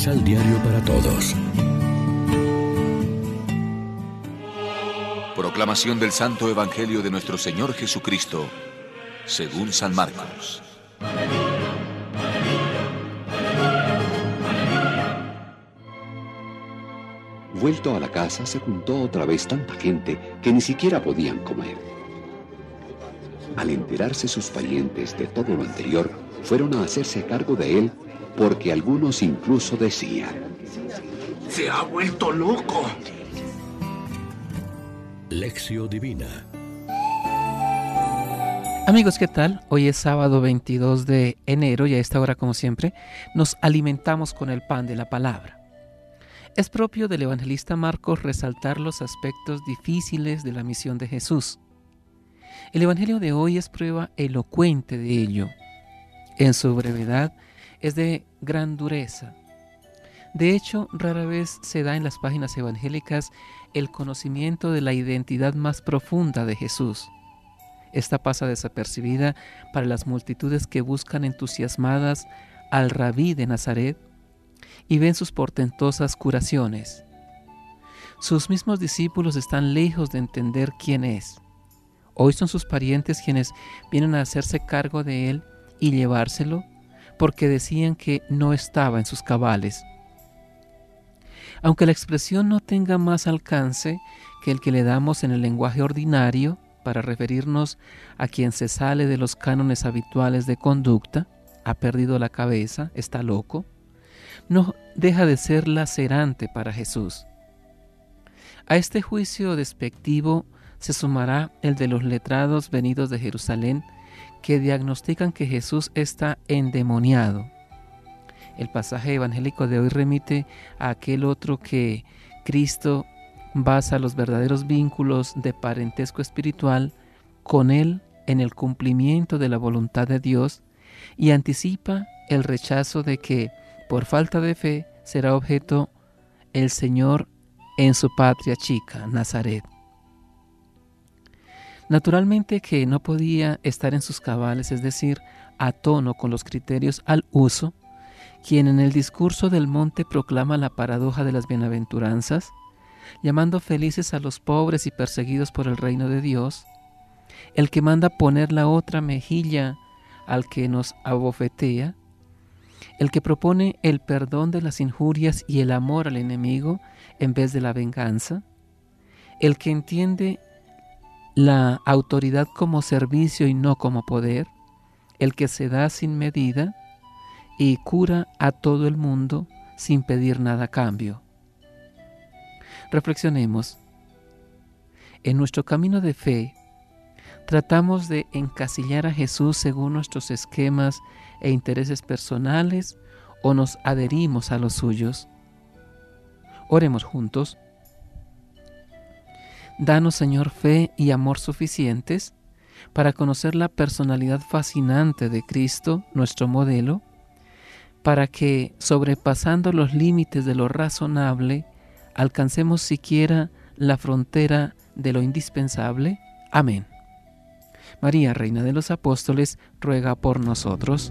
Misal Diario para Todos. Proclamación del Santo Evangelio de nuestro Señor Jesucristo, según San Marcos. Vuelto a la casa, se juntó otra vez tanta gente que ni siquiera podían comer. Al enterarse sus parientes de todo lo anterior, fueron a hacerse cargo de él porque algunos incluso decían, Se ha vuelto loco. Lección Divina Amigos, ¿qué tal? Hoy es sábado 22 de enero y a esta hora, como siempre, nos alimentamos con el pan de la palabra. Es propio del evangelista Marcos resaltar los aspectos difíciles de la misión de Jesús. El Evangelio de hoy es prueba elocuente de ello. En su brevedad es de gran dureza. De hecho, rara vez se da en las páginas evangélicas el conocimiento de la identidad más profunda de Jesús. Esta pasa desapercibida para las multitudes que buscan entusiasmadas al rabí de Nazaret y ven sus portentosas curaciones. Sus mismos discípulos están lejos de entender quién es. Hoy son sus parientes quienes vienen a hacerse cargo de él y llevárselo porque decían que no estaba en sus cabales. Aunque la expresión no tenga más alcance que el que le damos en el lenguaje ordinario para referirnos a quien se sale de los cánones habituales de conducta, ha perdido la cabeza, está loco, no deja de ser lacerante para Jesús. A este juicio despectivo se sumará el de los letrados venidos de Jerusalén que diagnostican que Jesús está endemoniado. El pasaje evangélico de hoy remite a aquel otro que Cristo basa los verdaderos vínculos de parentesco espiritual con Él en el cumplimiento de la voluntad de Dios y anticipa el rechazo de que, por falta de fe, será objeto el Señor en su patria chica, Nazaret. Naturalmente que no podía estar en sus cabales, es decir, a tono con los criterios al uso, quien en el discurso del monte proclama la paradoja de las bienaventuranzas, llamando felices a los pobres y perseguidos por el reino de Dios, el que manda poner la otra mejilla al que nos abofetea, el que propone el perdón de las injurias y el amor al enemigo en vez de la venganza, el que entiende la autoridad como servicio y no como poder, el que se da sin medida y cura a todo el mundo sin pedir nada a cambio. Reflexionemos. En nuestro camino de fe, tratamos de encasillar a Jesús según nuestros esquemas e intereses personales o nos adherimos a los suyos. Oremos juntos. Danos, Señor, fe y amor suficientes para conocer la personalidad fascinante de Cristo, nuestro modelo, para que, sobrepasando los límites de lo razonable, alcancemos siquiera la frontera de lo indispensable. Amén. María, Reina de los Apóstoles, ruega por nosotros.